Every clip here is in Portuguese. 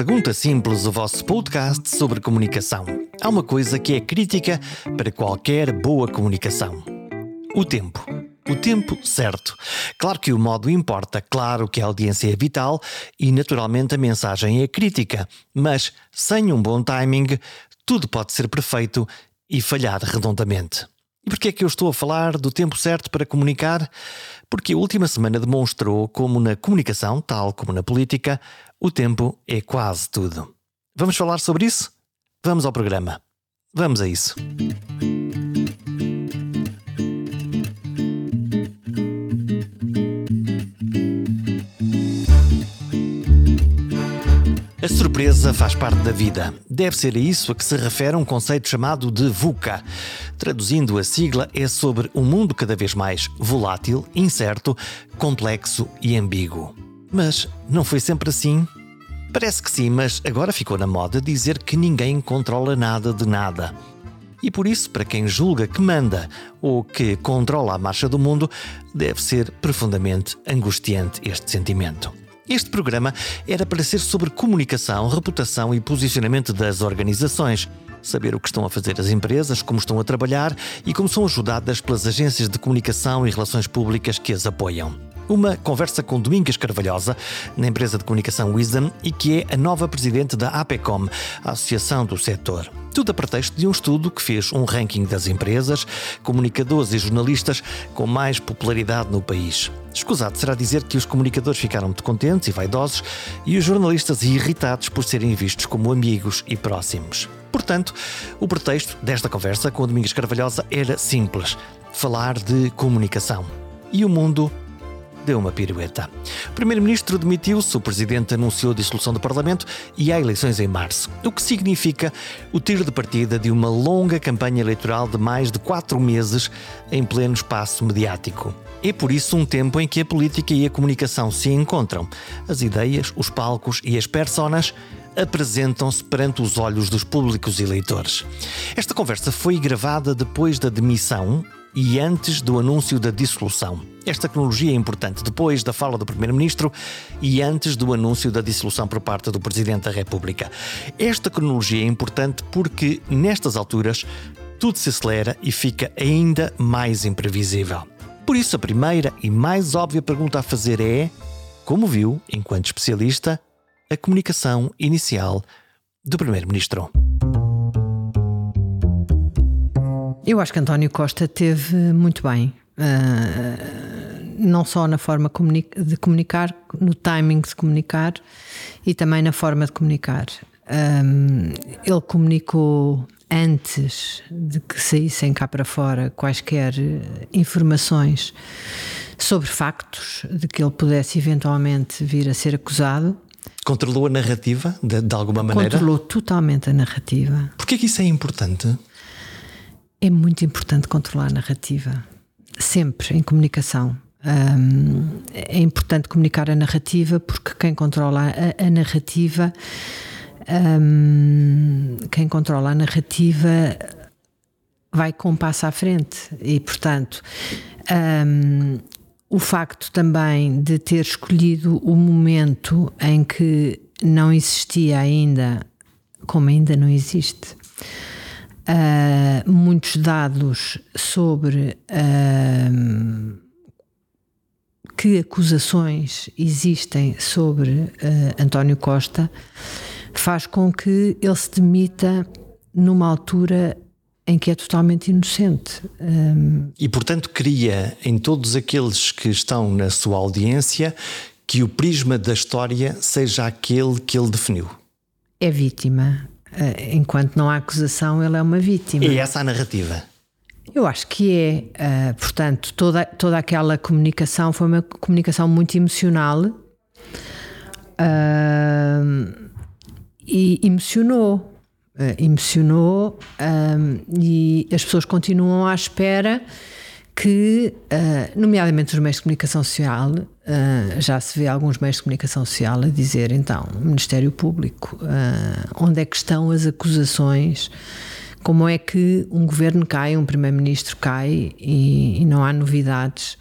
Pergunta Simples, o vosso podcast sobre comunicação. Há uma coisa que é crítica para qualquer boa comunicação: o tempo. O tempo certo. Claro que o modo importa, claro que a audiência é vital e, naturalmente, a mensagem é crítica, mas sem um bom timing, tudo pode ser perfeito e falhar redondamente. E porquê é que eu estou a falar do tempo certo para comunicar? Porque a última semana demonstrou como na comunicação, tal como na política, o tempo é quase tudo. Vamos falar sobre isso? Vamos ao programa. Vamos a isso. A surpresa faz parte da vida. Deve ser a isso a que se refere um conceito chamado de VUCA. Traduzindo a sigla, é sobre um mundo cada vez mais volátil, incerto, complexo e ambíguo. Mas não foi sempre assim? Parece que sim, mas agora ficou na moda dizer que ninguém controla nada de nada. E por isso, para quem julga que manda ou que controla a marcha do mundo, deve ser profundamente angustiante este sentimento. Este programa era para ser sobre comunicação, reputação e posicionamento das organizações. Saber o que estão a fazer as empresas, como estão a trabalhar e como são ajudadas pelas agências de comunicação e relações públicas que as apoiam. Uma conversa com Domingas Carvalhosa, na empresa de comunicação Wisdom, e que é a nova presidente da APECOM, a Associação do Setor. Tudo a pretexto de um estudo que fez um ranking das empresas, comunicadores e jornalistas com mais popularidade no país. Escusado será dizer que os comunicadores ficaram muito contentes e vaidosos e os jornalistas irritados por serem vistos como amigos e próximos. Portanto, o pretexto desta conversa com o Domingos Carvalhosa era simples: falar de comunicação. E o mundo deu uma pirueta. O primeiro-ministro demitiu-se, o presidente anunciou a dissolução do Parlamento e há eleições em março, o que significa o tiro de partida de uma longa campanha eleitoral de mais de quatro meses em pleno espaço mediático. É por isso um tempo em que a política e a comunicação se encontram. As ideias, os palcos e as personas apresentam-se perante os olhos dos públicos eleitores. Esta conversa foi gravada depois da demissão e antes do anúncio da dissolução. Esta cronologia é importante depois da fala do Primeiro-Ministro e antes do anúncio da dissolução por parte do Presidente da República. Esta cronologia é importante porque, nestas alturas, tudo se acelera e fica ainda mais imprevisível. Por isso, a primeira e mais óbvia pergunta a fazer é: como viu, enquanto especialista, a comunicação inicial do Primeiro-Ministro? Eu acho que António Costa teve muito bem. Uh, não só na forma de comunicar, no timing de comunicar e também na forma de comunicar. Um, ele comunicou antes de que saíssem cá para fora quaisquer informações sobre factos de que ele pudesse eventualmente vir a ser acusado. Controlou a narrativa de, de alguma maneira? Controlou totalmente a narrativa. Porquê que isso é importante? É muito importante controlar a narrativa, sempre em comunicação. Um, é importante comunicar a narrativa porque quem controla a, a narrativa, um, quem controla a narrativa vai com um passo à frente e, portanto, um, o facto também de ter escolhido o momento em que não existia ainda, como ainda não existe, uh, muitos dados sobre uh, que acusações existem sobre uh, António Costa, faz com que ele se demita numa altura em que é totalmente inocente. Um... E, portanto, cria em todos aqueles que estão na sua audiência que o prisma da história seja aquele que ele definiu. É vítima. Eh, enquanto não há acusação, ele é uma vítima. E essa a narrativa? Eu acho que é. Uh, portanto, toda, toda aquela comunicação foi uma comunicação muito emocional uh, e emocionou. Emocionou e as pessoas continuam à espera que, uh, nomeadamente os meios de comunicação social, uh, já se vê alguns meios de comunicação social a dizer, então, Ministério Público, uh, onde é que estão as acusações? Como é que um governo cai, um primeiro-ministro cai e, e, não há novidades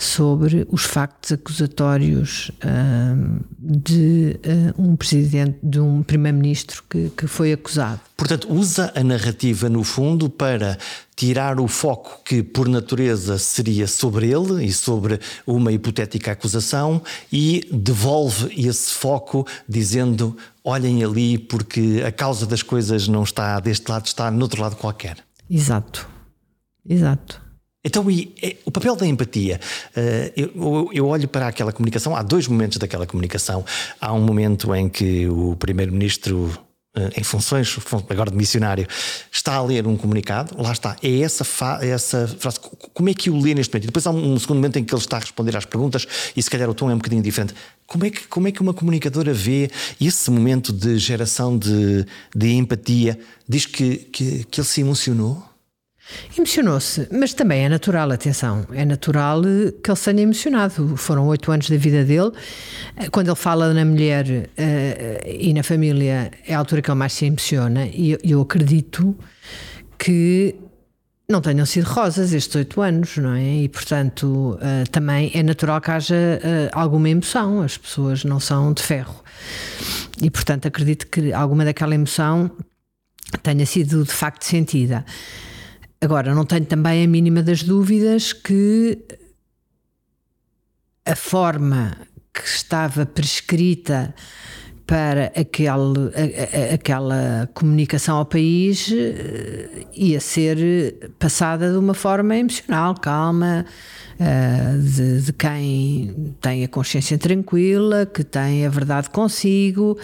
sobre os factos acusatórios uh, de uh, um presidente, de um primeiro-ministro que, que foi acusado. Portanto, usa a narrativa, no fundo, para tirar o foco que, por natureza, seria sobre ele e sobre uma hipotética acusação e devolve esse foco dizendo: olhem ali, porque a causa das coisas não está deste lado, está no outro lado qualquer. Exato. Exato. Então, e, é, o papel da empatia. Uh, eu, eu, olho para aquela comunicação, há dois momentos daquela comunicação. Há um momento em que o primeiro-ministro eh, em funções, agora de missionário, está a ler um comunicado, lá está, é essa, é essa frase, como é que o lê neste momento? E depois há um segundo momento em que ele está a responder às perguntas e se calhar o tom é um bocadinho diferente. Como é que, como é que uma comunicadora vê esse momento de geração de, de empatia? Diz que, que, que ele se emocionou? Emocionou-se, mas também é natural, atenção, é natural que ele se tenha emocionado. Foram oito anos da vida dele. Quando ele fala na mulher uh, e na família, é a altura que ele mais se emociona, e eu acredito que não tenham sido rosas estes oito anos, não é? E portanto uh, também é natural que haja uh, alguma emoção, as pessoas não são de ferro. E portanto acredito que alguma daquela emoção tenha sido de facto sentida. Agora, não tenho também a mínima das dúvidas que a forma que estava prescrita para aquele, a, a, aquela comunicação ao país eh, ia ser passada de uma forma emocional, calma, uh, de, de, quem tem a consciência tranquila, que tem a verdade consigo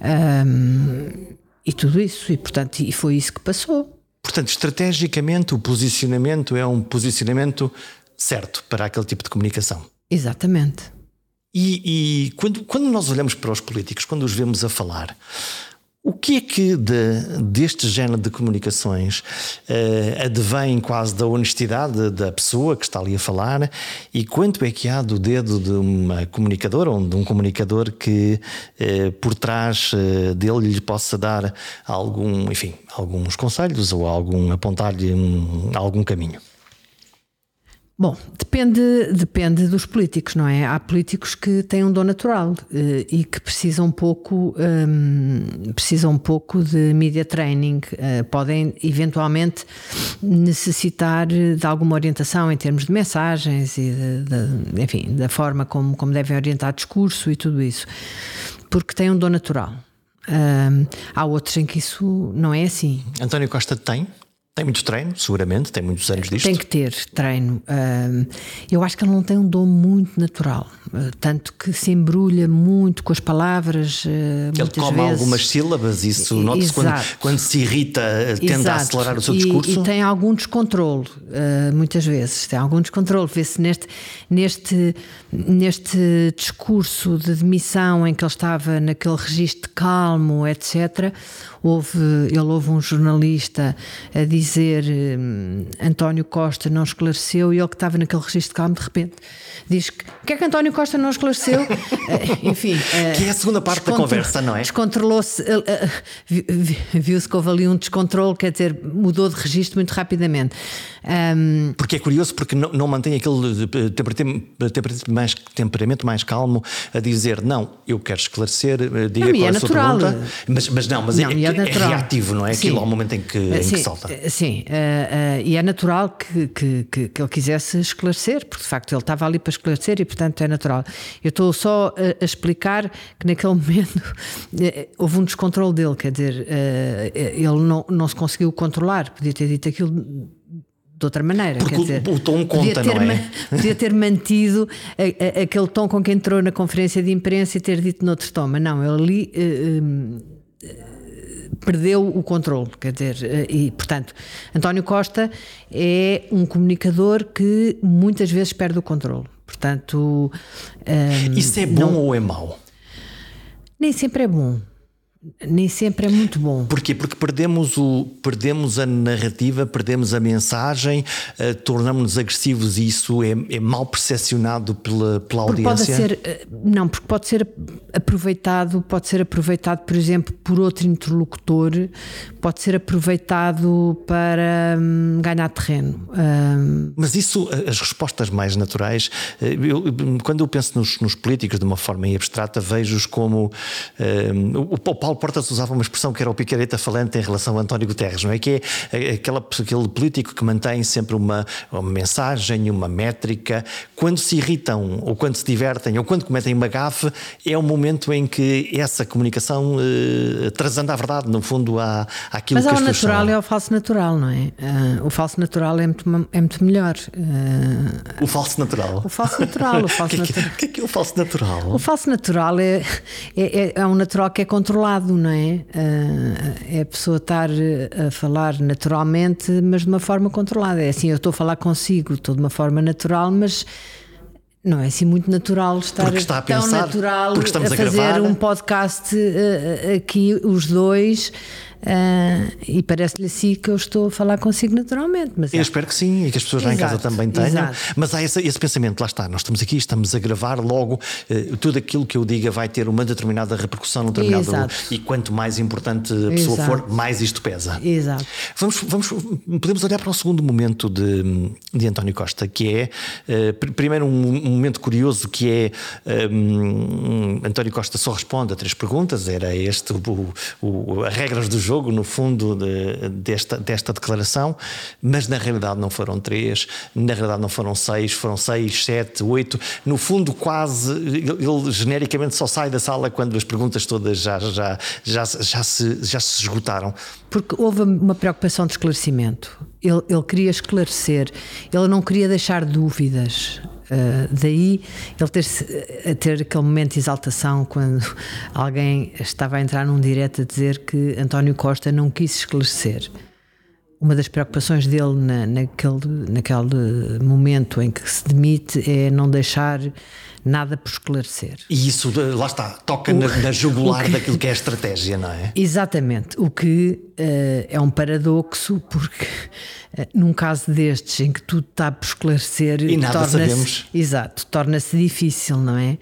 um, ehm, e tudo isso. E, portanto, e foi isso que passou. Portanto, estrategicamente, o posicionamento é um posicionamento certo para aquele tipo de comunicação. Exatamente. E, e quando, quando nós olhamos para os políticos, quando os vemos a falar, o que é que de, deste género de comunicações uh, advém quase da honestidade da pessoa que está ali a falar e quanto é que há do dedo de uma comunicadora ou de um comunicador que uh, por trás uh, dele lhe possa dar algum, enfim, alguns conselhos ou algum apontar-lhe um, algum caminho? Bom, depende, depende dos políticos, não é? Há políticos que têm um dom natural eh, e que precisam um pouco, um, precisam um pouco de media training, uh, podem eventualmente necessitar de alguma orientação em termos de mensagens e de, de, enfim, da forma como, como devem orientar discurso e tudo isso, porque têm um dom natural. Um, há outros em que isso não é assim. António Costa tem? Tem muito treino, seguramente, tem muitos anos disto. Tem que ter treino. Eu acho que ele não tem um dom muito natural, ah, tanto que se embrulha muito com as palavras. Ah, ele come vezes. algumas sílabas, isso nota-se quando, quando, se irrita, tende Exato. a acelerar o seu discurso. E, e tem algum descontrole, ah, muitas vezes. Tem algum descontrole. Vê-se neste, neste, neste discurso de demissão em que ele estava naquele registro calmo, etc. Houve, ele houve um jornalista a dizer hum, António Costa não esclareceu e ele que estava naquele registro de calmo, de repente diz que o que é que António Costa não esclareceu? uh, enfim. Uh, que é a segunda parte da conversa, não é? Descontrolou-se, uh, viu-se que houve ali um descontrole, quer dizer, mudou de registro muito rapidamente. Um, porque é curioso, porque não, não mantém aquele temperamento mais, temperamento mais calmo a dizer não, eu quero esclarecer, diga não, qual é a sua pergunta. Mas, mas não, mas não, é, é, é, reativo, não é? Sim. Aquilo ao momento em que, em que salta. Sim, uh, uh, e é natural que, que, que, que, ele quisesse esclarecer, porque de facto ele estava ali para esclarecer e, portanto, é natural. Eu estou só a, a explicar que naquele momento uh, houve um descontrole dele, quer dizer, ele não, não se conseguiu controlar, podia ter dito aquilo de outra maneira. Porque quer dizer, o tom conta, ter, não é? Podia ter mantido a, a, aquele tom com que entrou na conferência de imprensa e ter dito noutro tom, mas não, ele ali. Uh, perdeu o controle, quer dizer, eh, e portanto, António Costa é um comunicador que muitas vezes perde o controle. Portanto, um, isso é bom não, ou é mau? Nem sempre é bom. Nem sempre é muito bom. Porquê? Porque perdemos, o, perdemos a narrativa, perdemos a mensagem, uh, tornamos-nos agressivos e isso é, é mal percepcionado pela, pela porque audiência. Pode ser, eh, não, porque pode ser aproveitado, pode ser aproveitado, por exemplo, por outro interlocutor, pode ser aproveitado para hum, ganhar terreno. Hum... Mas isso, as respostas mais naturais, eh, eu, quando eu penso nos, nos, políticos de uma forma abstrata, vejo-os como hum, o, o Paulo Portas usava uma expressão que era o picareta falante em relação a António Guterres, não é? Que é aquela, aquele político que mantém sempre uma, uma mensagem, uma métrica. Quando se irritam, ou quando se divertem, ou quando cometem uma gafe, é o momento em que essa comunicação uh, transanda a verdade, no fundo, há aquilo Mas que as o natural são. e há o falso natural, não é? Uh, o falso natural é muito, é muito melhor. Uh, o falso natural? O falso natural. O falso que, é que, que, é que é o falso natural? O falso natural é, é, é, é um natural que é controlado lado, não é? Ah, é a pessoa estar a falar naturalmente, mas de uma forma controlada. É assim, eu estou a falar consigo, estou de uma forma natural, mas não é assim muito natural estar a pensar, tão natural porque estamos a fazer a um podcast uh, aqui, os dois. Uh, e parece-lhe assim que eu estou a falar consigo naturalmente. Mas eu é. espero que sim e que as pessoas exato, lá em casa também tenham. Exato. Mas há esse, esse, pensamento, lá está, nós estamos aqui, estamos a gravar, logo uh, tudo aquilo que eu diga vai ter uma determinada repercussão, um determinado. Exato. E quanto mais importante a pessoa for, mais isto pesa. Exato. Vamos, vamos, podemos olhar para o segundo momento de, de António Costa, que é primeiro um, um, momento curioso que é um, António Costa só responde a três perguntas, era este o, o, as regras do jogo no fundo, de, desta, desta declaração, mas na realidade não foram três, na realidade não foram seis, foram seis, sete, oito. No fundo, quase, ele genericamente só sai da sala quando as perguntas todas já, já, já, já, se, já se esgotaram. Porque houve uma preocupação de esclarecimento. Ele, ele queria esclarecer, ele não queria deixar dúvidas. Uh, daí ele ter, ter aquele momento de exaltação quando alguém estava a entrar num direto a dizer que António Costa não quis esclarecer. Uma das preocupações dele na, naquele, naquele momento em que se demite é não deixar nada por esclarecer. E isso, lá está, toca o, na, na jugular que, daquilo que é a estratégia, não é? Exatamente. O que uh, é um paradoxo, porque uh, num caso destes em que tudo está por esclarecer. E nada sabemos. Exato, torna-se difícil, não é?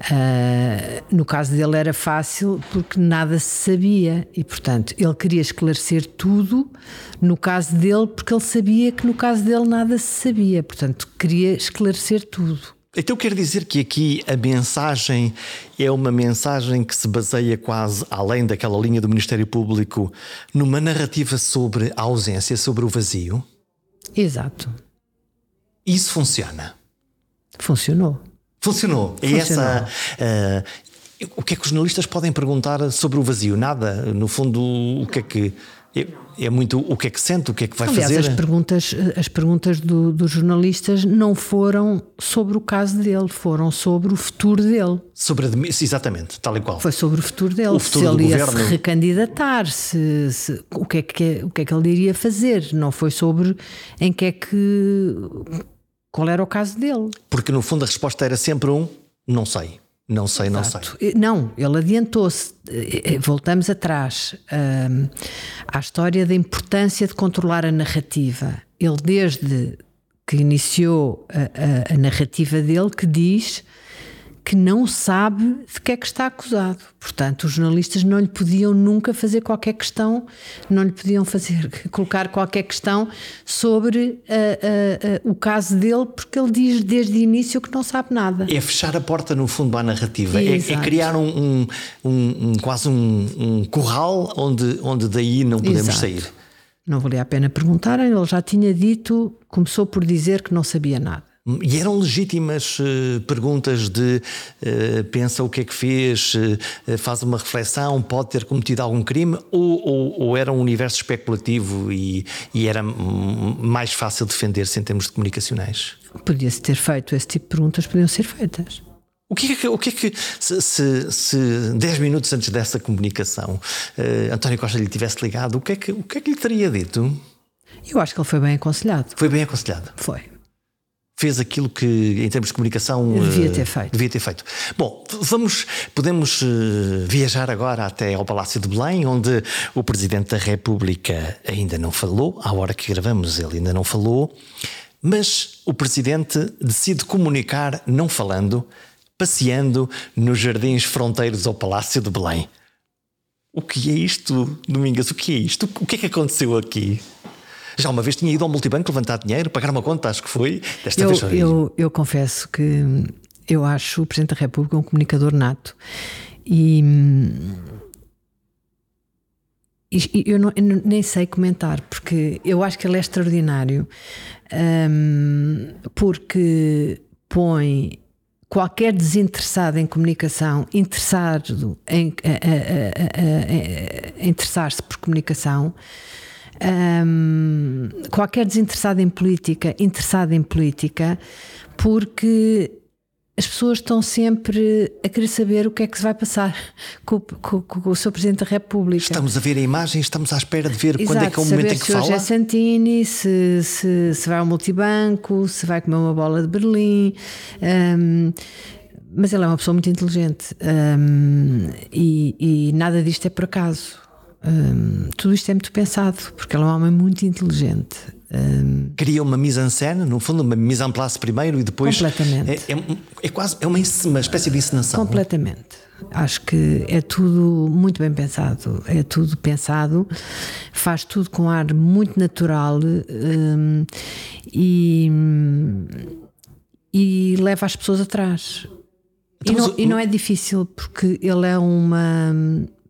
Uh, no caso dele era fácil porque nada se sabia e, portanto, ele queria esclarecer tudo no caso dele, porque ele sabia que no caso dele nada se sabia. Portanto, queria esclarecer tudo. Então quer dizer que aqui a mensagem é uma mensagem que se baseia quase além daquela linha do Ministério Público numa narrativa sobre a ausência, sobre o vazio? Exato. Isso funciona? Funcionou. Funcionou. É essa. Uh, o que é que os jornalistas podem perguntar sobre o vazio? Nada. No fundo, o que é que é, é muito o que é que sente, o que é que vai Aliás, fazer. As perguntas, as perguntas do, dos jornalistas não foram sobre o caso dele, foram sobre o futuro dele. Sobre a, exatamente, tal e qual. Foi sobre o futuro dele. O futuro se ele ia se recandidatar, se, se, o, que é que, o que é que ele iria fazer. Não foi sobre em que é que. qual era o caso dele. Porque no fundo a resposta era sempre um não sei. Não sei, Exato. não sei. Não, ele adiantou-se. Voltamos atrás uh, à história da importância de controlar a narrativa. Ele, desde que iniciou a, a, a narrativa dele, que diz que não sabe de que é que está acusado. Portanto, os jornalistas não lhe podiam nunca fazer qualquer questão, não lhe podiam fazer colocar qualquer questão sobre uh, uh, uh, o caso dele, porque ele diz desde o início que não sabe nada. É fechar a porta, no fundo, à narrativa. É, é, criar um, um, um, um quase um, curral onde, onde daí não podemos Exato. sair. Não valia a pena perguntar, ele já tinha dito, começou por dizer que não sabia nada. E eram legítimas uh, perguntas de uh, pensa o que é que fez, uh, faz uma reflexão, pode ter cometido algum crime, ou, ou, ou era um universo especulativo e, e era mais fácil defender-se em termos de comunicacionais? Podia-se ter feito esse tipo de perguntas, podiam ser feitas. O que é que, o que, é que se, se, se 10 minutos antes dessa comunicação António Costa lhe tivesse ligado, o que, é que, o que é que lhe teria dito? Eu acho que ele foi bem aconselhado. Foi bem aconselhado? Foi. Fez aquilo que, em termos de comunicação, devia ter feito. Devia ter feito. Bom, vamos, podemos viajar agora até ao Palácio de Belém, onde o Presidente da República ainda não falou, à hora que gravamos ele ainda não falou, mas o Presidente decide comunicar não falando, passeando nos jardins fronteiros ao Palácio de Belém. O que é isto, Domingas? O que é isto? O que é que aconteceu aqui? Já uma vez tinha ido ao multibanco levantar dinheiro, pagar uma conta, acho que foi. Desta eu, vez eu, eu confesso que eu acho o Presidente da República um comunicador nato. E, e eu, não, eu, nem sei comentar, porque eu acho que ele é extraordinário, um, porque põe qualquer desinteressado em comunicação, interessado em interessar-se por comunicação, um, qualquer desinteressado em política, interessado em política, porque as pessoas estão sempre a querer saber o que é que se vai passar com, com, com o seu Presidente da República. Estamos a ver a imagem, estamos à espera de ver Exato, quando é que é o momento em que se fala. Hoje é Santini, se, se, se vai ao multibanco, se vai comer uma bola de Berlim. Um, mas ele é uma pessoa muito inteligente um, e, e nada disto é por acaso. Tudo isto é muito pensado, porque ela é um homem muito inteligente. Cria uma mise en scène, no fundo, uma mise en place primeiro e depois. Completamente. É, é, é quase é uma, uma espécie de encenação. Completamente. Acho que é tudo muito bem pensado. É tudo pensado, faz tudo com ar muito natural e, e leva as pessoas atrás. Então, e, não, e não é difícil, porque ele é uma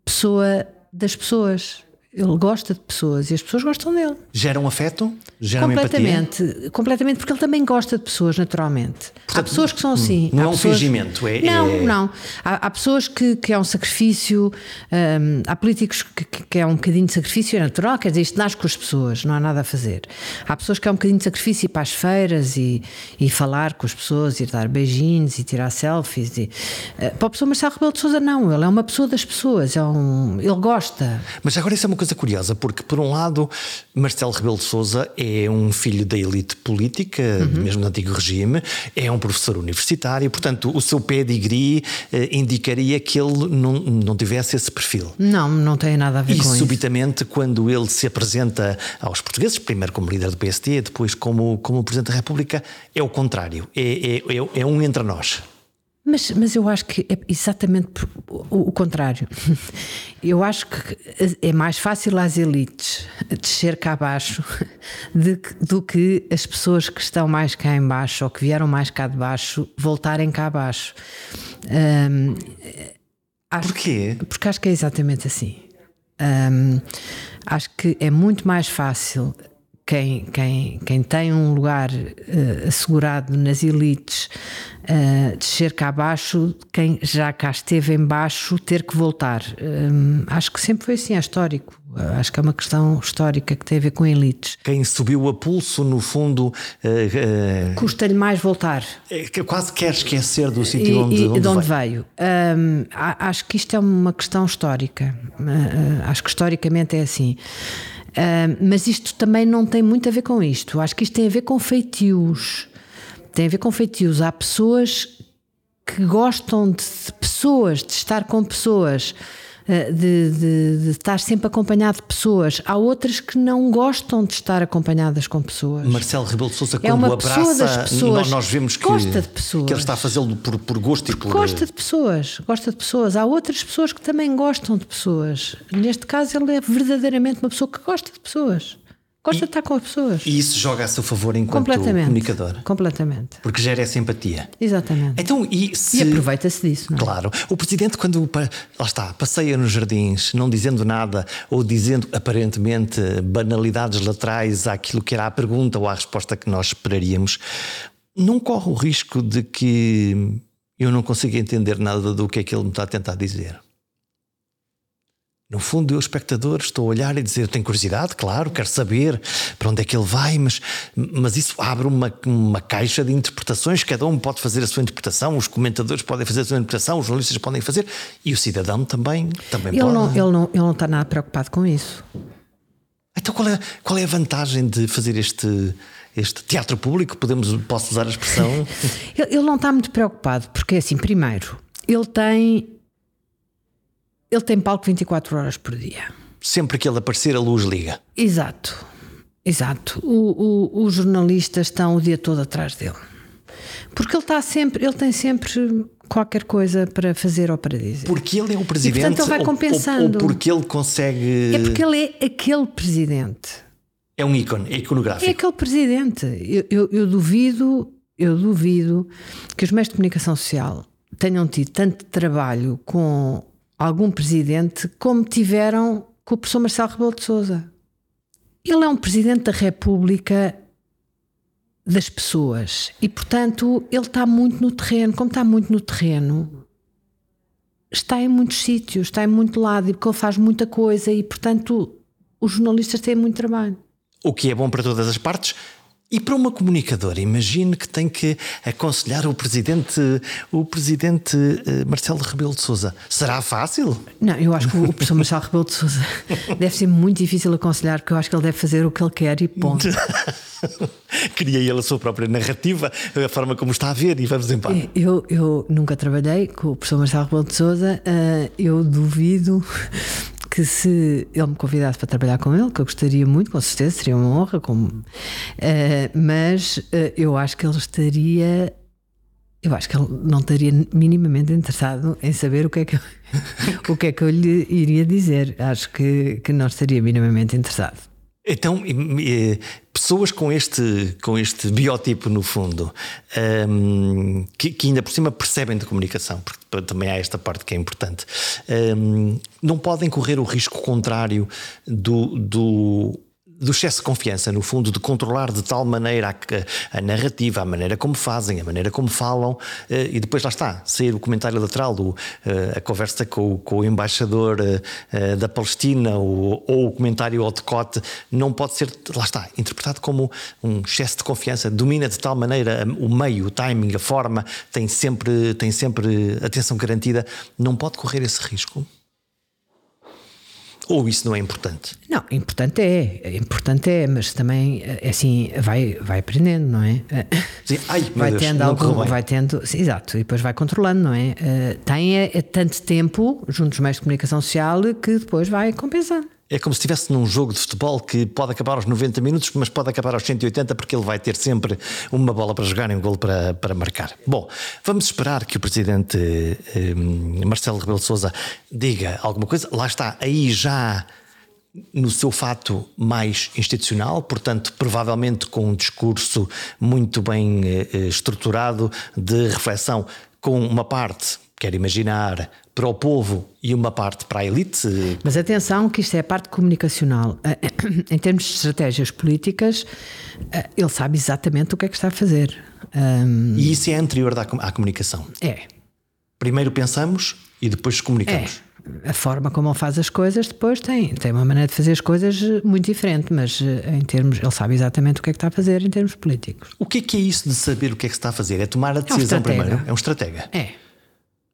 pessoa das pessoas. Ele gosta de pessoas e as pessoas gostam dele. Gera um afeto? Gera completamente, empatia? completamente, porque ele também gosta de pessoas, naturalmente. Portanto, há pessoas que são assim. Não há é um pessoas... fingimento, é. Não, é... não. Há, há, pessoas que, que é um sacrifício, hum, há políticos que, que, é um bocadinho de sacrifício, é natural, quer dizer, isto nasce com as pessoas, não há nada a fazer. Há pessoas que é um bocadinho de sacrifício ir para as feiras e, e falar com as pessoas, ir dar beijinhos e tirar selfies. E, uh, para a pessoa Marcelo Rebelo de Souza, não. Ele é uma pessoa das pessoas, é um, ele gosta. Mas agora isso é uma coisa curiosa, porque por um lado, Marcelo Rebelo de Souza é um filho da elite política, uhum. mesmo do antigo regime, é um professor universitário, portanto, o seu pedigree eh, indicaria que ele não, não tivesse esse perfil. Não, não tem nada a ver e, com isso. E subitamente, quando ele se apresenta aos portugueses, primeiro como líder do PSD, depois como, como Presidente da República, é o contrário, é, é, é, é um entre nós. Mas, mas eu acho que é exatamente o, contrário. Eu acho que é mais fácil às elites descer cá abaixo de, do que as pessoas que estão mais cá embaixo ou que vieram mais cá de baixo voltarem cá abaixo. Um, Porquê? Porque acho que é exatamente assim. Um, acho que é muito mais fácil quem, quem, quem tem um lugar uh, assegurado nas elites uh, descer cá abaixo, quem já cá esteve em baixo ter que voltar. Um, acho que sempre foi assim, é histórico. Uh, acho que é uma questão histórica que tem a ver com elites. Quem subiu a pulso, no fundo. Custa-lhe mais voltar. É, quase quer esquecer do sítio onde, onde, de onde veio. veio. Um, acho que isto é uma questão histórica. acho que historicamente é assim. Mas isto também não tem muito a ver com isto. Acho que isto tem a ver com feitios. Tem a ver com feitios. Há pessoas que gostam de pessoas, de estar com pessoas. Eh, de, de, de, estar sempre acompanhado de pessoas. Há outras que não gostam de estar acompanhadas com pessoas. Marcelo Rebelo de Sousa, é quando uma abraça, das pessoas, nós vemos que, gosta de pessoas. que ele está a fazê-lo por, por gosto e por. Gosta de pessoas, gosta de pessoas. Há outras pessoas que também gostam de pessoas. Neste caso, ele é verdadeiramente uma pessoa que gosta de pessoas. Gosta e, de estar com as pessoas. E isso joga a seu favor enquanto comunicador. Completamente. Porque gera essa empatia. Exatamente. Então, e, se, e aproveita-se disso, não é? Claro. O presidente, quando lá está, passeia nos jardins, não dizendo nada, ou dizendo aparentemente banalidades laterais àquilo que era a pergunta ou à resposta que nós esperaríamos, não corre o risco de que eu não consiga entender nada do que é que ele me está a tentar dizer. No fundo, eu, espectador, estou a olhar e dizer: tenho curiosidade, claro, quero saber para onde é que ele vai, mas, mas isso abre uma, uma caixa de interpretações. Cada um pode fazer a sua interpretação, os comentadores podem fazer a sua interpretação, os jornalistas podem fazer e o cidadão também, também ele pode. Não, ele, não, ele não está nada preocupado com isso. Então, qual é, qual é a vantagem de fazer este, este teatro público, podemos, posso usar a expressão? ele, ele não está muito preocupado, porque assim, primeiro, ele tem ele tem palco 24 horas por dia. Sempre que ele aparecer, a luz liga. Exato, exato. O, o, os jornalistas estão o dia todo atrás dele. Porque ele está sempre, ele tem sempre qualquer coisa para fazer ou para dizer. Porque ele é o presidente. E, portanto, ele vai compensando. Ou, ou, porque ele consegue. É porque ele é aquele presidente. É um ícone, é iconográfico. É aquele presidente. Eu, eu, eu duvido, eu duvido que os meios de comunicação social tenham tido tanto trabalho com algum presidente como tiveram com o professor Marcelo Rebelo de Sousa. Ele é um presidente da República das pessoas e, portanto, ele está muito no terreno. Como está muito no terreno, está em muitos sítios, está em muito lado e porque ele faz muita coisa e, portanto, os jornalistas têm muito trabalho. O que é bom para todas as partes, e para uma comunicadora, imagine que tem que aconselhar o presidente, o presidente eh, Marcelo Rebelo de Sousa. Será fácil? Não, eu acho que o professor Marcelo Rebelo de Sousa deve ser muito difícil aconselhar, porque eu acho que ele deve fazer o que ele quer e ponto. Cria ele a sua própria narrativa, a forma como está a ver, e vamos embora. Eu, eu nunca trabalhei com o professor Marcelo Rebelo de Sousa, eh, eu duvido que se ele me convidasse para trabalhar com ele, que eu gostaria muito, com certeza, seria uma honra, como, uh, mas uh, eu acho que ele estaria. Eu acho que ele não estaria minimamente interessado em saber o que é que eu, o que é que eu lhe iria dizer. Acho que, que não estaria minimamente interessado. Então, pessoas com este, com este biotipo, no fundo, um, que, que, ainda por cima percebem de comunicação, porque também há esta parte que é importante, um, não podem correr o risco contrário do, do do excesso de confiança, no fundo, de controlar de tal maneira a, a narrativa, a maneira como fazem, a maneira como falam, eh, e depois lá está, sair o comentário lateral, eh, a conversa com, com o embaixador eh, da Palestina ou, ou o comentário ao decote, não pode ser, lá está, interpretado como um excesso de confiança, domina de tal maneira o meio, o timing, a forma, tem sempre, tem sempre atenção garantida, não pode correr esse risco. Ou isso não é importante? Não, importante é, importante é, mas também é assim vai, vai aprendendo, não é? Sim, ai, vai Deus, tendo algum, vai tendo, sim, exato, e depois vai controlando, não é? Eh, tem é, é tanto tempo junto aos meios de comunicação social que depois vai compensando. É como se estivesse num jogo de futebol que pode acabar aos 90 minutos, mas pode acabar aos 180 porque ele vai ter sempre uma bola para jogar e um gol para, para marcar. Bom, vamos esperar que o presidente eh, Marcelo Rebelo de Sousa diga alguma coisa. Lá está, aí já no seu fato mais institucional, portanto, provavelmente com um discurso muito bem eh, estruturado de reflexão com uma parte quero imaginar, para o povo e uma parte para a elite. Mas atenção que isto é a parte comunicacional. Eh, em termos de estratégias políticas, eh, ele sabe exatamente o que é que está a fazer. E isso é anterior à comunicação? É. Primeiro pensamos e depois comunicamos. É. A forma como ele faz as coisas depois tem, tem uma maneira de fazer as coisas muito diferente, mas eh, em termos, ele sabe exatamente o que é que está a fazer em termos políticos. O que é que é isso de saber o que é que se está a fazer? É tomar a decisão é um primeiro? É um estratega. É.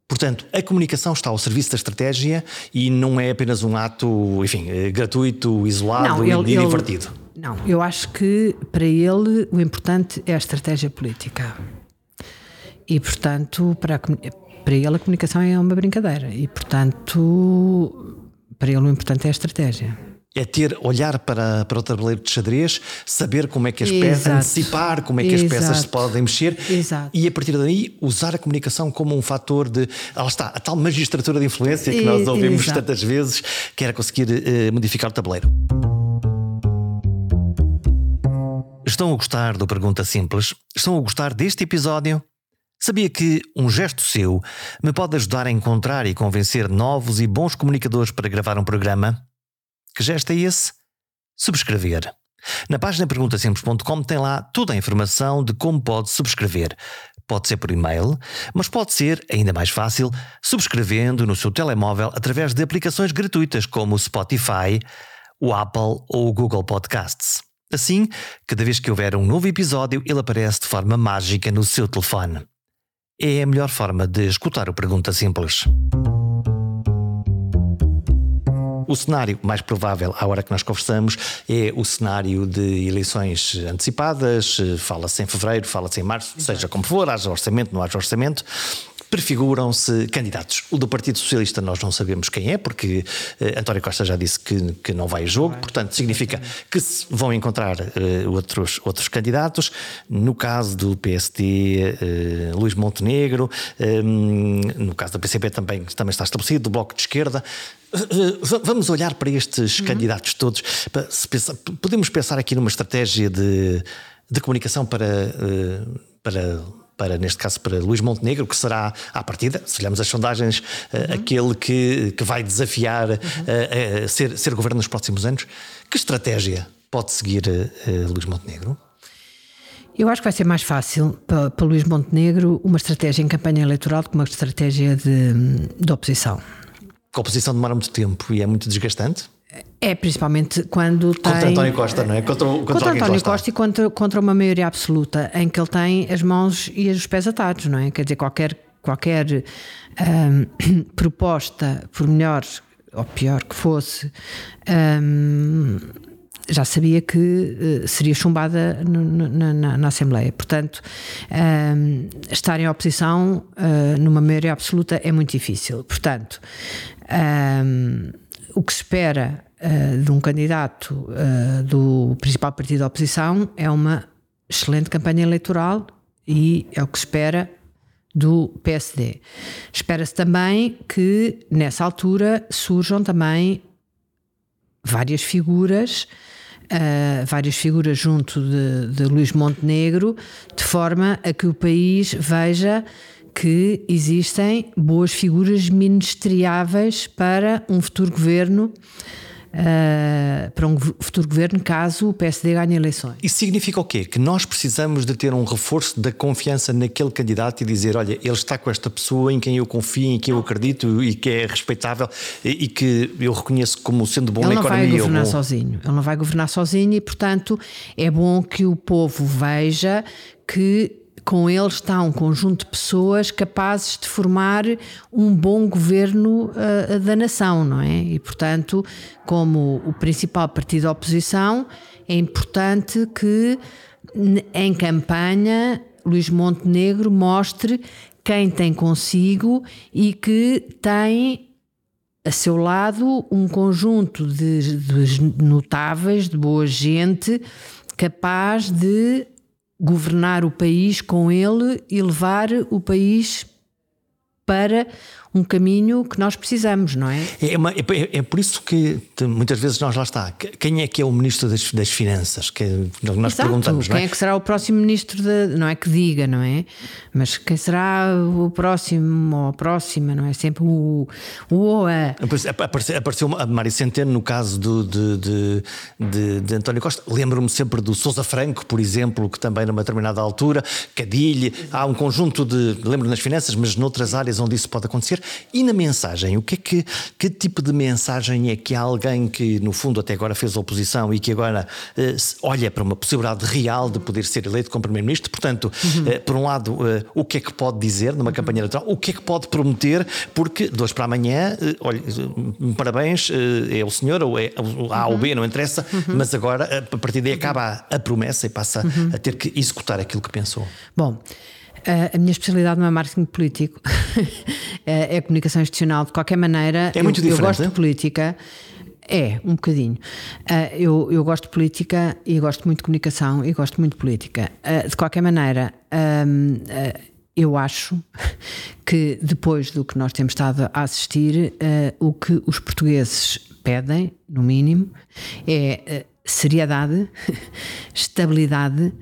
Portanto, a comunicação está ao serviço da estratégia e não é apenas um ato, enfim, eh, gratuito, isolado não, ele, e divertido. Não, eu acho que para ele o importante é a estratégia política. E, portanto, para, a, para ele a comunicação é uma brincadeira. E, portanto, para ele o importante é a estratégia é ter, olhar para, para o tabuleiro de xadrez, saber como é que as peças, antecipar como é que Exato. as peças se podem mexer Exato. e a partir daí usar a comunicação como um fator de, lá está, a tal magistratura de influência que nós ouvimos Exato. tantas vezes, que era conseguir uh, modificar o tabuleiro. Estão a gostar do Pergunta Simples? Estão a gostar deste episódio? Sabia que um gesto seu me pode ajudar a encontrar e convencer novos e bons comunicadores para gravar um programa? Que gesto é esse? Subscrever. Na página perguntasimples.com tem lá toda a informação de como pode subscrever. Pode ser por e-mail, mas pode ser, ainda mais fácil, subscrevendo no seu telemóvel através de aplicações gratuitas como o Spotify, o Apple ou o Google Podcasts. Assim, cada vez que houver um novo episódio, ele aparece de forma mágica no seu telefone. É a melhor forma de escutar o Pergunta Simples. O cenário mais provável, à hora que nós conversamos, é o cenário de eleições antecipadas. Fala-se em fevereiro, fala-se em março, seja como for, haja orçamento, não haja orçamento prefiguram-se candidatos. O do Partido Socialista nós não sabemos quem é, porque uh, António Costa já disse que, que não vai a jogo, vai. portanto significa que se vão encontrar uh, outros, outros candidatos. No caso do PSD, uh, eh, Luís Montenegro, um, no caso da PCP também, também está estabelecido, do Bloco de Esquerda. Vamos olhar para estes uhum. candidatos todos. Podemos pensar aqui numa estratégia de, de comunicação para, para para, neste caso, para Luís Montenegro, que será, à partida, se olharmos as sondagens, eh, uhum. aquele que, que vai desafiar uhum. a, a ser, ser governo nos próximos anos. Que estratégia pode seguir Luís Montenegro? Eu acho que vai ser mais fácil para, para Luís Montenegro uma estratégia em campanha eleitoral do que uma estratégia de, de oposição. A oposição demora muito tempo e é muito desgastante? É, principalmente quando tem. Contra António Costa, não é? Contra, contra, contra António Costa e contra, contra uma maioria absoluta em que ele tem as mãos e os pés atados, não é? Quer dizer, qualquer, qualquer um, proposta, por melhor ou pior que fosse, um, já sabia que uh, seria chumbada no, na, na, Assembleia. Portanto, um, estar em oposição uh, numa maioria absoluta é muito difícil. Portanto. Um, o que se espera uh, de um candidato uh, do principal partido da oposição é uma excelente campanha eleitoral e é o que se espera do PSD. Espera-se também que nessa altura surjam também várias figuras. Uh, várias figuras junto de, de Luís Montenegro, de forma a que o país veja que existem boas figuras ministeriáveis para um futuro governo. Uh, para um futuro governo, caso o PSD ganhe eleições. Isso significa o quê? Que nós precisamos de ter um reforço da confiança naquele candidato e dizer: olha, ele está com esta pessoa em quem eu confio, em quem eu acredito e que é respeitável e, e que eu reconheço como sendo bom ele na economia. Ele não vai governar sozinho. Ele não vai governar sozinho e, portanto, é bom que o povo veja que com ele está um conjunto de pessoas capazes de formar um bom governo uh, da nação, não é? E, portanto, como o principal partido da oposição, é importante que em campanha Luís Montenegro mostre quem tem consigo e que tem a seu lado um conjunto de, de notáveis, de boa gente, capaz de governar o país com ele e levar o país para um caminho que nós precisamos, não é? É, uma, é, é, por isso que muitas vezes nós lá está. Quem é que é o ministro das, das Finanças? Que nós Exato. perguntamos. Quem é? é? que será o próximo ministro? De, não é que diga, não é? Mas quem será o próximo ou a próxima, não é? Sempre o, o ou a. Apareceu, apareceu a Mário Centeno no caso do, de, de, de, de António Costa. Lembro-me sempre do Sousa Franco, por exemplo, que também numa determinada altura, Cadilhe, há um conjunto de. Lembro nas finanças, mas noutras áreas onde isso pode acontecer. E na mensagem, o que é que, que tipo de mensagem é que há alguém que, no fundo, até agora fez oposição e que agora uh, olha para uma possibilidade real de poder ser eleito como Primeiro-Ministro? Portanto, uhum. uh, por um lado, uh, o que é que pode dizer numa campanha eleitoral? O que é que pode prometer? Porque de hoje para amanhã, olha, parabéns, é o senhor, ou é o A ou B, não interessa, uhum. mas agora, a partir daí, acaba a, a promessa e passa uhum. a ter que executar aquilo que pensou. Bom. A minha especialidade não é marketing político, é, é comunicação institucional. De qualquer maneira, é muito eu, diferente. eu gosto de política. É, um bocadinho. Uh, eu, eu gosto de política e gosto muito de comunicação e gosto muito de política. Uh, de qualquer maneira, um, uh, eu acho que depois do que nós temos estado a assistir, o que os portugueses pedem, no mínimo, é seriedade, estabilidade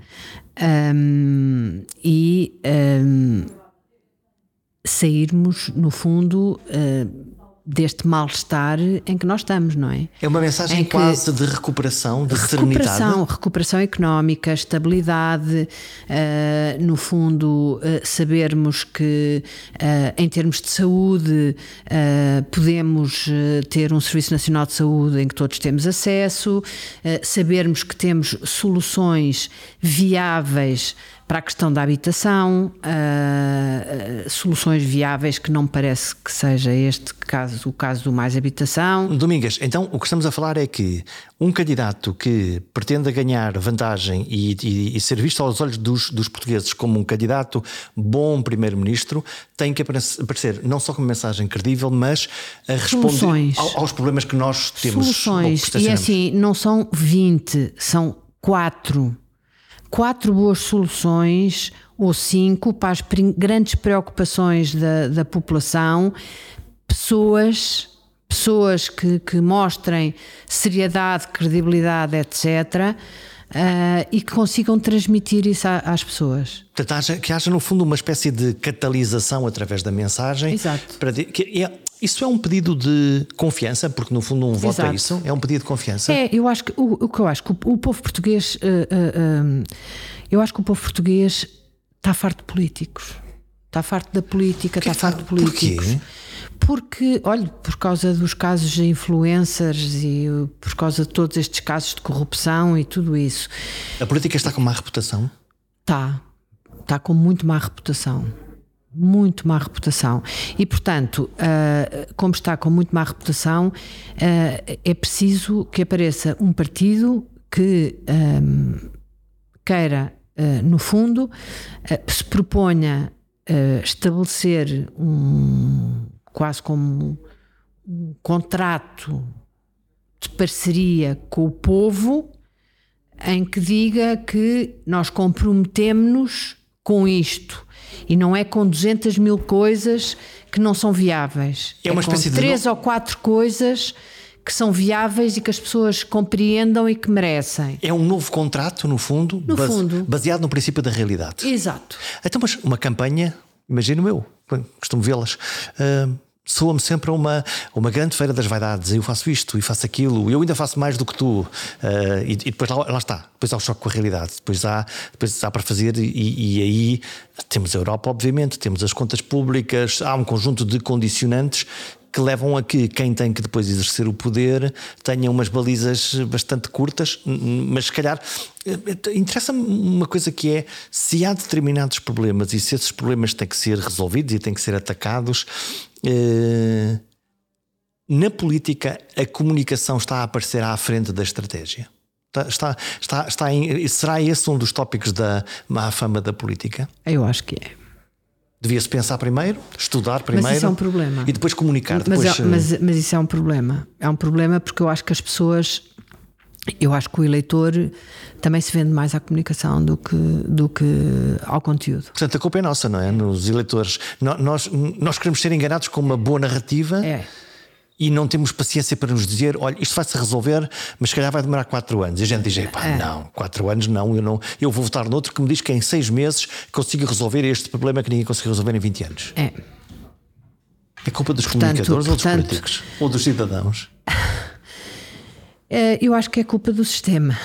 um, e um, sairmos, no fundo, uh, deste mal-estar em que nós estamos, não é? É uma mensagem que, quase de recuperação, de recuperação, serenidade. Recuperação económica, estabilidade, uh, no fundo, uh, sabermos que uh, em termos de saúde podemos ter um Serviço Nacional de Saúde em que todos temos acesso, sabermos que temos soluções viáveis para a questão da habitação, uh, soluções viáveis que não parece que seja este caso, o caso do mais habitação. Domingas, então o que estamos a falar é que um candidato que pretenda ganhar vantagem e, e, e ser visto aos olhos dos, dos, portugueses como um candidato bom primeiro-ministro tem que aparecer não só com uma mensagem credível, mas a responder aos problemas que nós temos. Soluções. E assim, não são 20, são quatro quatro boas soluções ou cinco para as grandes preocupações da, da população, pessoas, pessoas que, que mostrem seriedade, credibilidade, etc. Uh, e que consigam transmitir isso às pessoas. Portanto, que haja no fundo uma espécie de catalisação através da mensagem. Exato. Para, que é, isso é um pedido de confiança, porque no fundo um voto é isso. É um pedido de confiança. É, eu acho que o, o que eu acho que o, o povo português, uh, uh, eu acho que o povo português está farto de políticos. Está farto da política, está farto de políticos. Porquê? Porque, olha, por causa dos casos de influencers e por causa de todos estes casos de corrupção e tudo isso. A política está com má reputação? Está. Está com muito má reputação. Muito má reputação. E, portanto, uh, como está com muito má reputação, uh, é preciso que apareça um partido que um, ah, queira, uh, no fundo, se proponha estabelecer um quase como um contrato de parceria com o povo em que diga que nós comprometemos-nos com isto e não é com 200 mil coisas que não são viáveis. É uma é espécie com três de... ou quatro coisas que são viáveis e que as pessoas compreendam e que merecem. É um novo contrato, no fundo, no base... fundo. baseado no princípio da realidade. Exato. Então, mas uma campanha, imagino eu, costumo vê-las. Uh soa-me sempre uma, uma grande feira das vaidades. Eu faço isto e faço aquilo, eu ainda faço mais do que tu. Uh, e, e, depois lá, lá, está, depois há o choque com a realidade. Depois há, depois há para fazer, e, e, aí temos a Europa, obviamente, temos as contas públicas, há um conjunto de condicionantes que levam a que quem tem que depois exercer o poder tenha umas balizas bastante curtas, mas se calhar eh, interessa-me uma coisa que é se há determinados problemas e se esses problemas têm que ser resolvidos e têm que ser atacados, na política a comunicação está a aparecer à frente da estratégia. Está, está, está, está em, será esse um dos tópicos da má fama da política? Eu acho que é. Devia-se pensar primeiro, estudar primeiro. Mas isso é um problema. E depois comunicar. Mas, depois... É, mas, mas isso é um problema. É um problema porque eu acho que as pessoas. Eu acho que o eleitor também se vende mais à comunicação do que, do que ao conteúdo. Portanto, a culpa é nossa, não é? Nos eleitores. Nós, nós queremos ser enganados com uma boa narrativa. É e não temos paciência para nos dizer, olha, isto vai se resolver, mas se calhar vai demorar quatro anos. E a gente diz, pá, é. não, quatro anos não, eu não, eu vou votar noutro que me diz que em seis meses consigo resolver este problema que ninguém conseguiu resolver em 20 anos. É. É culpa dos portanto, comunicadores portanto, ou dos políticos? Ou dos cidadãos? Eh, eu acho que é culpa do sistema.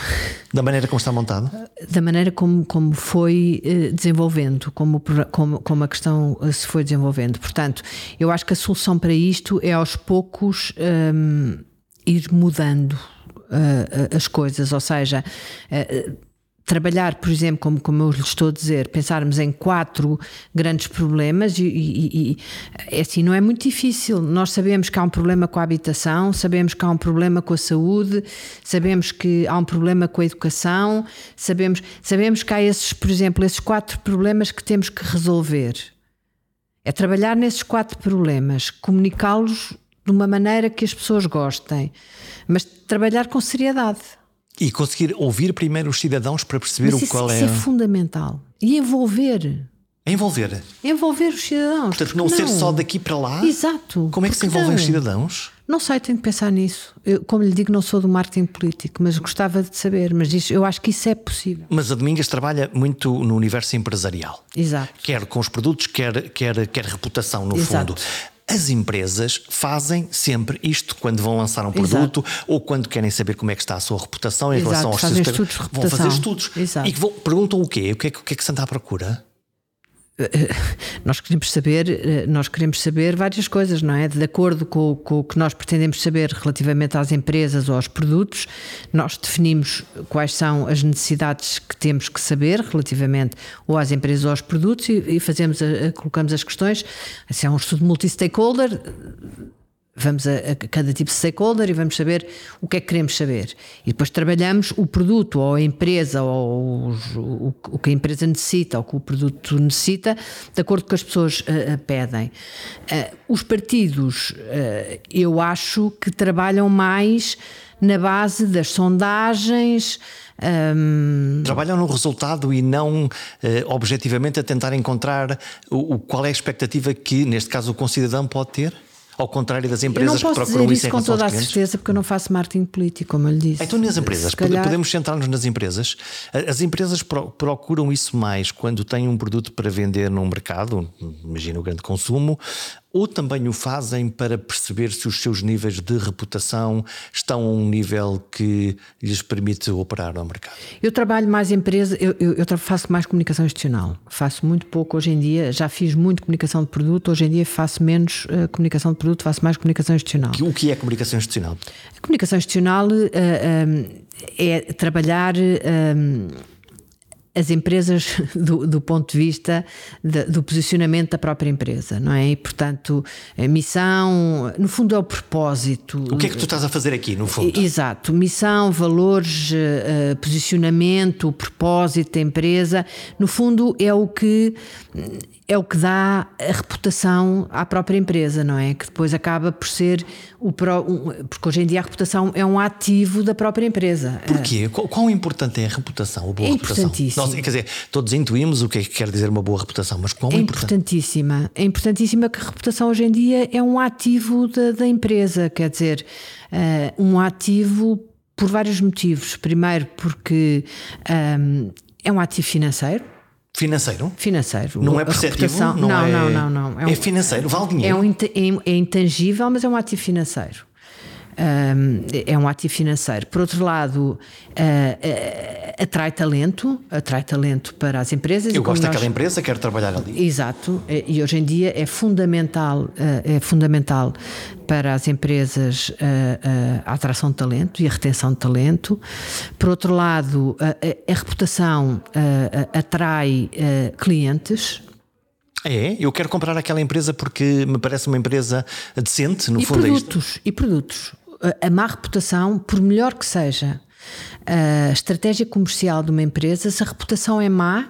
Da maneira como está montado? Da maneira como, como foi eh, desenvolvendo, como, como, como a questão eh, se foi desenvolvendo. Portanto, eu acho que a solução para isto é aos poucos um, ehm, ir mudando uh, as coisas, ou seja, uh, trabalhar, por exemplo, como, como eu lhe estou a dizer, pensarmos em quatro grandes problemas e, e, e é assim não é muito difícil. Nós sabemos que há um problema com a habitação, sabemos que há um problema com a saúde, sabemos que há um problema com a educação, sabemos, sabemos que há esses, por exemplo, esses quatro problemas que temos que resolver. É trabalhar nesses quatro problemas, comunicá-los de uma maneira que as pessoas gostem, mas trabalhar com seriedade. E conseguir ouvir primeiro os cidadãos para perceber Mas o qual isso é. Isso é fundamental. E envolver. Envolver. Envolver os cidadãos. Portanto, não, não, ser só daqui para lá. Exato. Como é que se envolvem os cidadãos? Não sei, tenho que pensar nisso. Eu, como lhe digo, não sou do marketing político, mas gostava de saber. Mas isso, eu acho que isso é possível. Mas a Domingas trabalha muito no universo empresarial. Exato. Quer com os produtos, quer, quer, quer reputação, no Exato. fundo. As empresas fazem sempre isto quando vão lançar um produto Exato. ou quando querem saber como é que está a sua reputação em Exato. relação aos seus estudos Vão fazer estudos. Exato. E vão, perguntam o quê? O que é, o que, é que se anda à procura? nós queremos saber nós queremos saber várias coisas não é? De acordo com, com, o que nós pretendemos saber relativamente às empresas ou aos produtos nós definimos quais são as necessidades que temos que saber relativamente ou às empresas ou aos produtos e, e fazemos a, colocamos as questões. Se é um estudo multi-stakeholder vamos a, a, cada tipo de stakeholder e vamos saber o que é que queremos saber. E depois trabalhamos o produto ou a empresa ou o, o que a empresa necessita ou o que o produto necessita, de acordo com as pessoas uh, pedem. Uh, os partidos, uh, eu acho que trabalham mais na base das sondagens. Um... Trabalham no resultado e não objetivamente a tentar encontrar o, o, qual é a expectativa que, neste caso, o concidadão pode ter? Ao contrário das empresas que procuram dizer isso com toda a certeza, porque eu não faço marketing político, como eu lhe disse. Então, nas empresas, calhar... podemos centrar-nos nas empresas. As empresas procuram isso mais quando têm um produto para vender num mercado, imagina o grande consumo, ou também o fazem para perceber se os seus níveis de reputação estão a um nível que lhes permite operar no mercado? Eu trabalho mais em empresa, eu, eu, eu, faço mais comunicação institucional. Faço muito pouco hoje em dia, já fiz muito comunicação de produto, hoje em dia faço menos uh, comunicação de produto, faço mais comunicação institucional. O que é comunicação institucional? A comunicação institucional uh, eh, um, eh, é trabalhar. Um, as empresas do, do ponto de vista de, do posicionamento da própria empresa, não é? E, portanto, a missão, no fundo, é o propósito. O que é que tu estás a fazer aqui, no fundo? Exato, missão, valores, uh, posicionamento, propósito da empresa, no fundo, é o que é o que dá a reputação à própria empresa, não é? Que depois acaba por ser o pro, porque hoje em dia a reputação é um ativo da própria empresa. Porquê? Quão importante é a reputação, a boa é reputação? Nós, quer dizer, todos intuímos o que é que quer dizer uma boa reputação, mas quão é importantíssima. É importantíssima que a reputação hoje em dia é um ativo da, da empresa, quer dizer, uh, um ativo por vários motivos. Primeiro, porque um, é um ativo financeiro Financeiro? Financeiro. Não é perceptivo? Não, não, é... não, não, não, É, um, é financeiro, vale dinheiro. É, um, é, é intangível, mas é um ativo financeiro. É um ativo financeiro. Por outro lado, uh, uh, atrai talento, atrai talento para as empresas. Eu gosto nós... daquela empresa, quero trabalhar ali. Exato, e hoje em dia é fundamental, uh, é fundamental para as empresas a atração de talento e a retenção de talento. Por outro lado, a, a reputação atrai clientes, é, eu quero comprar aquela empresa porque me parece uma empresa decente, no e fundo produtos, é E produtos a má reputação, por melhor que seja a estratégia comercial de uma empresa, se a reputação é má,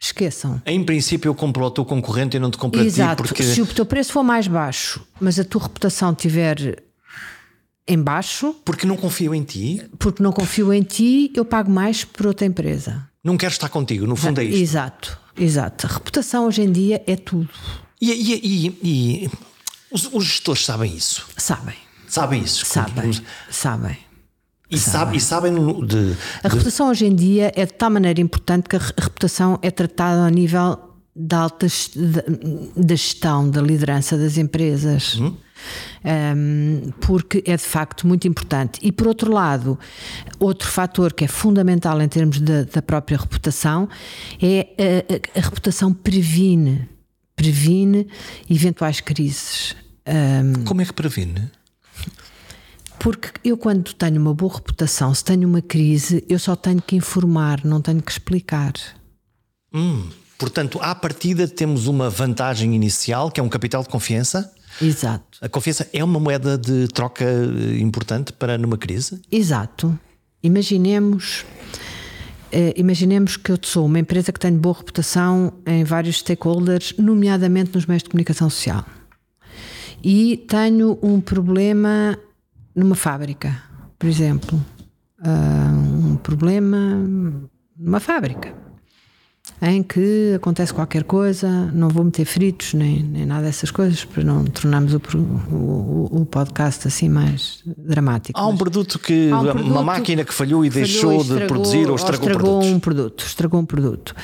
esqueçam. Em princípio, eu compro ao teu concorrente e não te compro Exato. a ti porque. Se o teu preço for mais baixo, mas a tua reputação estiver em baixo. Porque não confio em ti? Porque não confio em ti, eu pago mais por outra empresa. Não quero estar contigo, no fundo é isto. Exato, exato. A reputação hoje em dia é tudo. E, e, e, e os, os gestores sabem isso? Sabem. Sabem isso? Sabem. Sabem. E, sabem. e sabem de, A reputação hoje em dia é de tal maneira importante que a reputação é tratada ao nível da alta da gestão, da liderança das empresas. Hum? Um, porque é de facto muito importante. E por outro lado, outro fator que é fundamental em termos de, da própria reputação é a, a, a reputação previne, previne eventuais crises. Um, Como é que previne? Porque eu, quando tenho uma boa reputação, se tenho uma crise, eu só tenho que informar, não tenho que explicar. Hum, portanto, à partida temos uma vantagem inicial, que é um capital de confiança. Exato. A confiança é uma moeda de troca eh, importante para numa crise? Exato. Imaginemos. Eh, imaginemos que eu sou uma empresa que tem boa reputação em vários stakeholders, nomeadamente nos meios de comunicação social. E tenho um problema numa fábrica, por exemplo, uh, um problema numa fábrica em que acontece qualquer coisa, não vou meter fritos nem, nem nada dessas coisas para não tornarmos o, o, o, podcast assim mais dramático. Há um produto que um produto uma máquina que falhou e falhou deixou e estragou, de produzir ou estragou, ou estragou um produto, estragou um produto.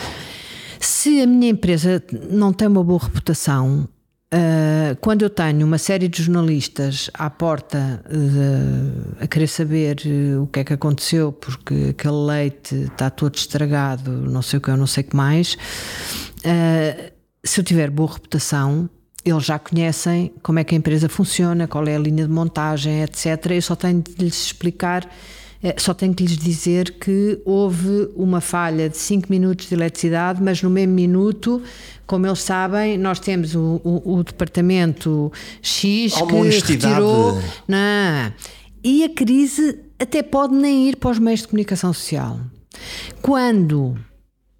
Se a minha empresa não tem uma boa reputação, Uh, quando eu tenho uma série de jornalistas à porta de, a querer saber uh, o que é que aconteceu, porque aquele leite está todo estragado, não sei o que, eu não sei o que mais, uh, se eu tiver boa reputação, eles já conhecem como é que a empresa funciona, qual é a linha de montagem, etc. Eu só tenho de lhes explicar, só tenho que lhes dizer que houve uma falha de 5 minutos de eletricidade, mas no mesmo minuto, como eles sabem, nós temos o, o, o departamento X Há que retirou. Não. E a crise até pode nem ir para os meios de comunicação social. Quando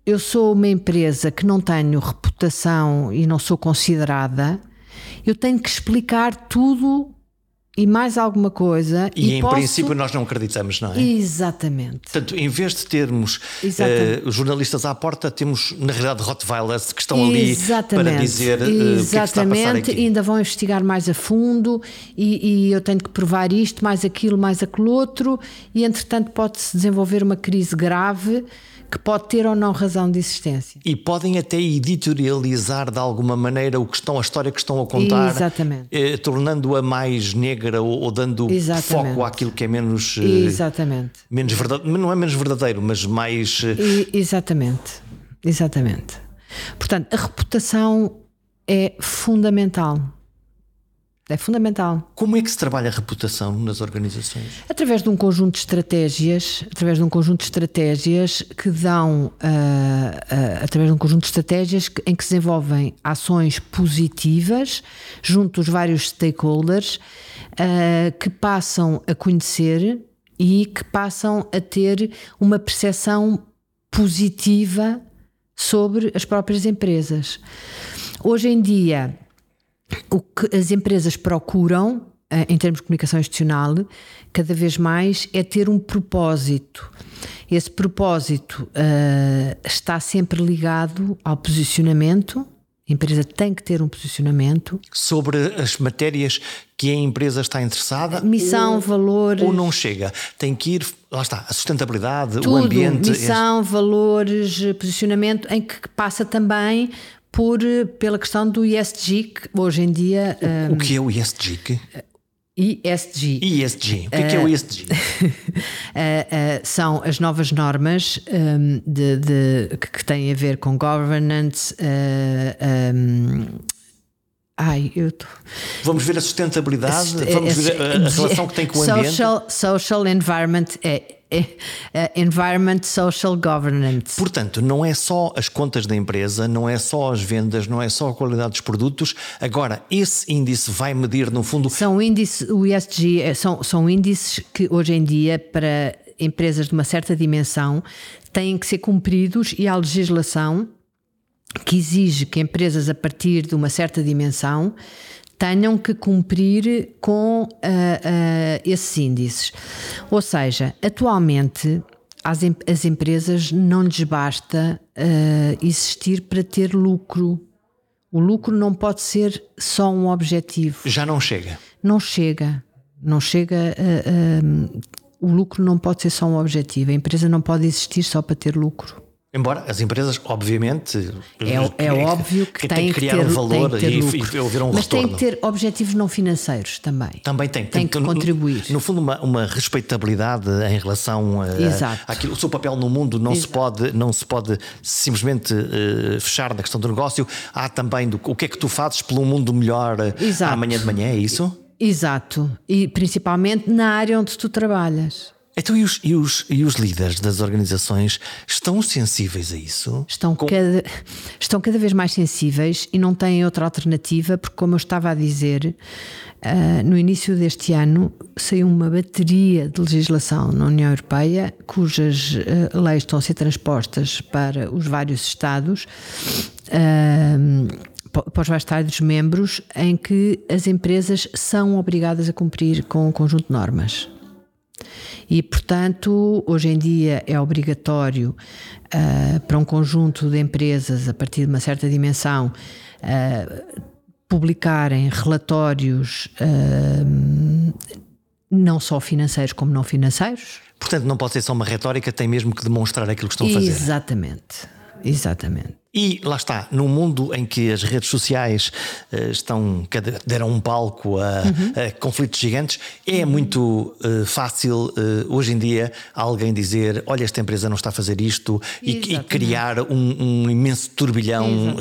eu sou uma empresa que não tenho reputação e não sou considerada, eu tenho que explicar tudo e mais alguma coisa. E, em posso... princípio nós não acreditamos, não é? Exatamente. Portanto, em vez de termos Exatamente. uh, jornalistas à porta, temos na realidade Rottweilers que estão ali Exatamente. para dizer uh, o que é que está a passar Exatamente, aqui. ainda vão investigar mais a fundo e, e eu tenho que provar isto, mais aquilo, mais aquele outro, e entretanto pode-se desenvolver uma crise grave que pode ter ou não razão de existência. E podem até editorializar de alguma maneira o que estão, a história que estão a contar, eh, tornando-a mais negra ou, ou dando Exatamente. foco àquilo que é menos, eh, Exatamente. menos verdadeiro, não é menos verdadeiro, mas mais. eh, E- exatamente. Exatamente. Portanto, a reputação é fundamental. É fundamental. Como é que se trabalha a reputação nas organizações? Através de um conjunto de estratégias, através de um conjunto de estratégias que dão, ah, ah, através de um conjunto de estratégias que- em que se desenvolvem ações positivas junto dos vários stakeholders ah, que passam a conhecer e que passam a ter uma percepção positiva sobre as próprias empresas. Hoje em dia, o que as empresas procuram, eh, em termos de comunicação institucional, cada vez mais é ter um propósito. Esse propósito eh, está sempre ligado ao posicionamento. A empresa tem que ter um posicionamento. Sobre as matérias que a empresa está interessada? Missão, ou, valores. Ou não chega? Tem que ir, lá está, a sustentabilidade, Tudo, o ambiente. missão, valores, posicionamento, em que passa também por, eh, pela questão do ESG, que hoje em dia. eh, O que é o ESG? ESG. ESG. O que é, que é o ESG? Uh, uh, são as novas normas um, de, de- que, que têm a ver com governance. uh, um, ai, eu tô, Vamos ver a sustentabilidade, é- vamos ver a, a é- relação que tem com o ambiente. social, social environment é, é, é environment social governance. Portanto, não é só as contas da empresa, não é só as vendas, não é só a qualidade dos produtos. Agora, esse índice vai medir, no fundo, São índices, o ESG é- são, são índices que hoje em dia, para empresas de uma certa dimensão, têm que ser cumpridos e há legislação que exige que empresas a partir de uma certa dimensão tenham que cumprir com ah, ah, esses índices. Ou seja, atualmente em- as empresas não lhes basta ah, existir para ter lucro. O lucro não pode ser só um objetivo já não chega. não chega. Não chega. a- a- o lucro não pode ser só um objetivo. A empresa não pode existir só para ter lucro. Embora as empresas, obviamente, É, é óbvio que, tem tem que criar ter, um valor tem que ter e, lucro. e haver um Mas tem retorno. que ter objetivos não financeiros também. Também tem. Tem que no- contribuir. No, fundo, uma, uma respeitabilidade em relação a, Exato. àquilo. O seu papel no mundo não, se pode, não se pode simplesmente eh, fechar na questão do negócio. Há também do, o que é que tu fazes pelo mundo melhor eh, Exato. amanhã de manhã, é isso? Exato. E principalmente na área onde tu trabalhas. Então, e os, e, os, e os líderes das organizações estão sensíveis a isso? Estão Com- cada, estão cada vez mais sensíveis e não têm outra alternativa, porque, como eu estava a dizer, ah, no início deste ano saiu uma bateria de legislação na União Europeia, cujas ah, leis estão a ser transpostas para os vários Estados. pa- para os vários Estados membros, em que as empresas são obrigadas a cumprir com um conjunto de normas. E, portanto, hoje em dia é obrigatório ah, para um conjunto de empresas, a partir de uma certa dimensão, ah, publicarem relatórios ah, não só financeiros como não financeiros. Portanto, não pode ser só uma retórica, tem mesmo que demonstrar aquilo que estão a fazer. Exatamente. Exatamente. E lá está, num mundo em que as redes sociais uh, estão deram um palco a, uhum. a conflitos gigantes, é muito uh, fácil uh, hoje em dia alguém dizer: olha, esta empresa não está a fazer isto e, e, criar um, um imenso turbilhão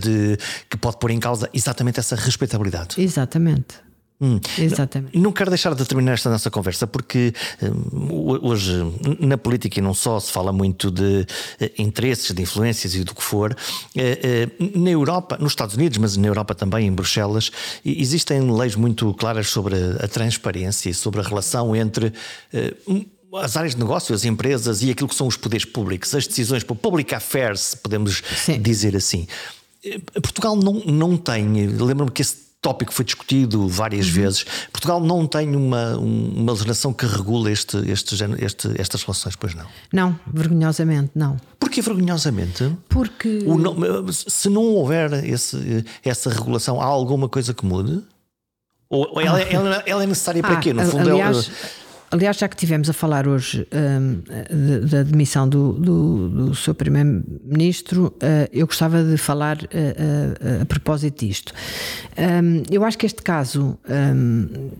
de que pode pôr em causa exatamente essa respeitabilidade. Exatamente. Hum. Exatamente. Não quero deixar de terminar esta nossa conversa porque hum, hoje na política e não só se fala muito de eh, interesses, de influências e do que for. Eh, eh, na Europa, nos Estados Unidos, mas na Europa também, em Bruxelas, existem leis muito claras sobre a transparência e sobre a relação entre as áreas de negócio, as empresas e aquilo que são os poderes públicos, as decisões para public affairs, podemos Sim. dizer assim. Portugal não, não tem, lembro-me que esse tópico foi discutido várias uhum. vezes. Portugal não tem uma, uma legislação que regula este, este, este, estas relações, pois não? Não, vergonhosamente não. Porquê vergonhosamente? Porque. Se não houver esse, essa regulação, há alguma coisa que mude? Ou ela, ah. ela, ela é necessária para ah, quê? No fundo, aliás, é Aliás, já que tivemos a falar hoje um, da demissão do, do, do seu Primeiro-Ministro, uh, eu gostava de falar uh, uh, a propósito disto. Um, eu acho que este caso, um,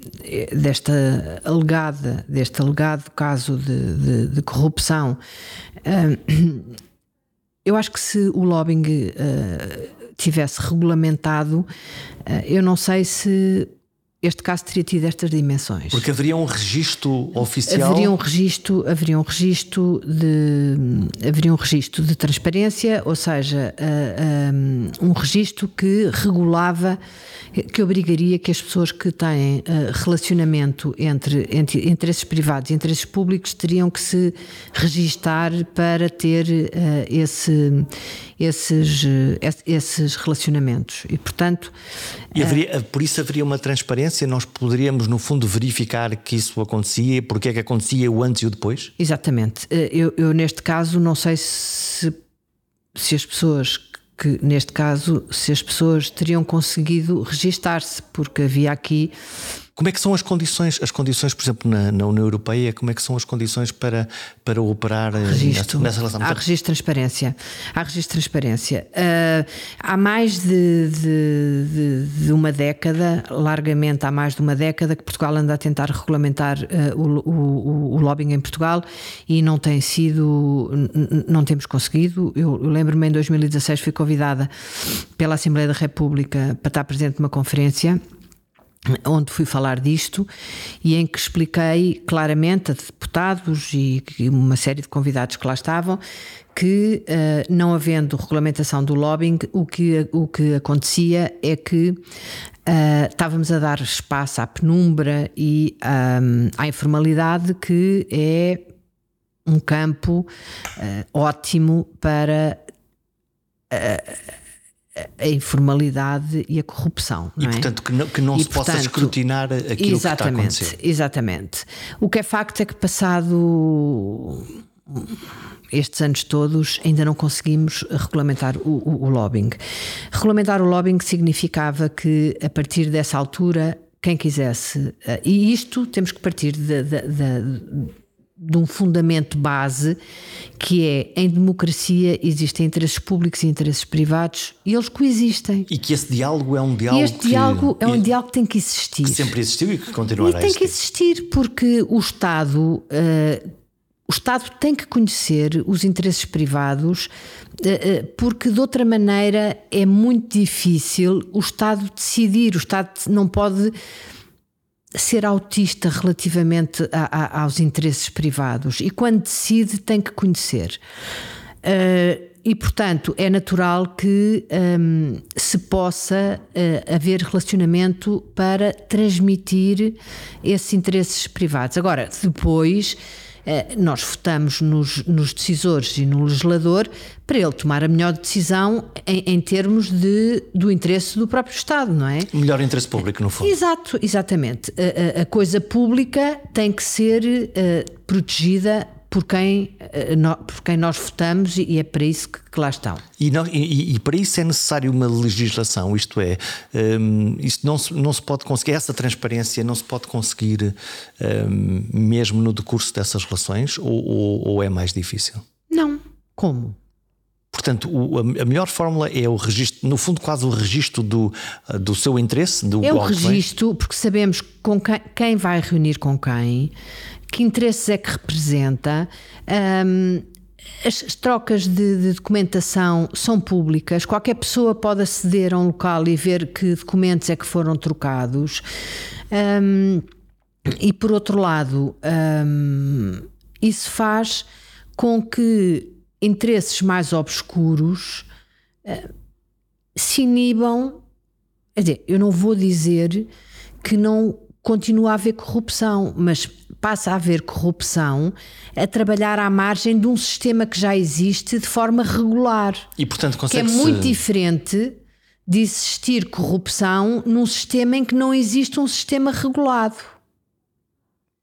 desta alegada, deste alegado caso de, de, de corrupção, eu acho que se o lobbying tivesse regulamentado, eu não sei se este caso teria tido estas dimensões. Porque haveria um registro oficial? Haveria um registro, haveria um registro de, haveria um registro de transparência, ou seja, uh, um, um registro que regulava, que obrigaria que as pessoas que têm uh, relacionamento entre, entre interesses privados e interesses públicos teriam que se registar para ter esse esses, esses relacionamentos. E, portanto. E haveria, por isso haveria uma transparência? Nós poderíamos, no fundo, verificar que isso acontecia, porque é que acontecia o antes e o depois? Exatamente. Eh, eu, eu neste caso, não sei se, se as pessoas que neste caso se as pessoas teriam conseguido registar-se, porque havia aqui como é que são as condições, as condições, por exemplo, na, na União Europeia, como é que são as condições para, para operar eh, registro. nessa, relação? Há registro de transparência. Há registro de transparência. Uh, há mais de, de, de, de, uma década, largamente há mais de uma década, que Portugal anda a tentar regulamentar uh, o, o, o, lobbying em Portugal e não tem sido, não temos conseguido. Eu, eu lembro-me em 2016 fui convidada pela Assembleia da República para estar presente numa conferência onde fui falar disto e em que expliquei claramente a deputados e uma série de convidados que lá estavam que, uh, não havendo regulamentação do lobbying, o que, o que acontecia é que uh, estávamos a dar espaço à penumbra e um, à informalidade, que é um campo uh, ótimo para a informalidade e a corrupção. e, é? portanto, que não, que não se portanto, possa escrutinar aquilo que está a acontecer. Exatamente. O que é facto é que, passado estes anos todos, ainda não conseguimos regulamentar o, o, o lobbying. Regulamentar o lobbying significava que, a partir dessa altura, quem quisesse, eh, e isto temos que partir de, de, de, de um fundamento base que é em democracia existem interesses públicos e interesses privados e eles coexistem. E que esse diálogo é um diálogo. E este que, diálogo é um diálogo que tem que existir. Que sempre existiu e que continuará e tem que existir porque o Estado. Uh, o Estado tem que conhecer os interesses privados, uh, uh, porque de outra maneira é muito difícil o Estado decidir. O Estado não pode ser autista relativamente a, a, aos interesses privados e quando decide tem que conhecer. Uh, e, portanto, é natural que um, se possa uh, haver relacionamento para transmitir esses interesses privados. Agora, depois nós votamos nos, nos, decisores e no legislador para ele tomar a melhor decisão em, em, termos de, do interesse do próprio Estado, não é? O melhor interesse público, no fundo. Exato, exatamente. A, a, a coisa pública tem que ser uh, protegida por quem, eh, por quem nós votamos e é para isso que, que lá estão. E, não, e, e, para isso é necessário uma legislação, isto é, um, isto não se, não se pode conseguir, essa transparência não se pode conseguir um, mesmo no decurso dessas relações ou, ou, ou é mais difícil? Não. Como? Portanto, o, a melhor fórmula é o registro, no fundo, quase o registro do, do seu interesse. Do é o registro, porque sabemos com quem, quem, vai reunir com quem, que interesses é que representa. Um, as trocas de, de, documentação são públicas, qualquer pessoa pode aceder a um local e ver que documentos é que foram trocados. Um, e por outro lado, um, isso faz com que interesses mais obscuros uh, se inibam. Quer dizer, eu não vou dizer que não continua a haver corrupção, mas passa a haver corrupção a trabalhar à margem de um sistema que já existe de forma regular. E portanto Que é muito diferente de existir corrupção num sistema em que não existe um sistema regulado.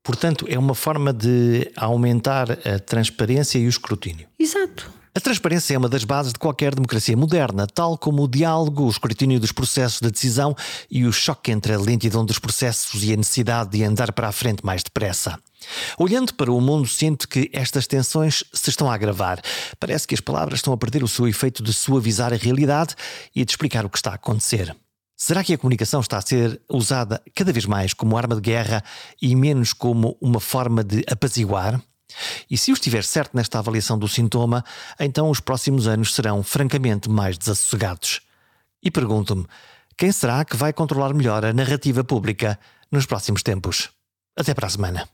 Portanto, é uma forma de aumentar a transparência e o escrutínio. Exato. A transparência é uma das bases de qualquer democracia moderna, tal como o diálogo, o escrutínio dos processos de decisão e o choque entre a lentidão dos processos e a necessidade de andar para a frente mais depressa. Olhando para o mundo, sinto que estas tensões se estão a agravar. Parece que as palavras estão a perder o seu efeito de suavizar a realidade e de explicar o que está a acontecer. Será que a comunicação está a ser usada cada vez mais como arma de guerra e menos como uma forma de apaziguar? E se eu estiver certo nesta avaliação do sintoma, então os próximos anos serão francamente mais desassossegados. E pergunto-me: quem será que vai controlar melhor a narrativa pública nos próximos tempos? Até para a semana.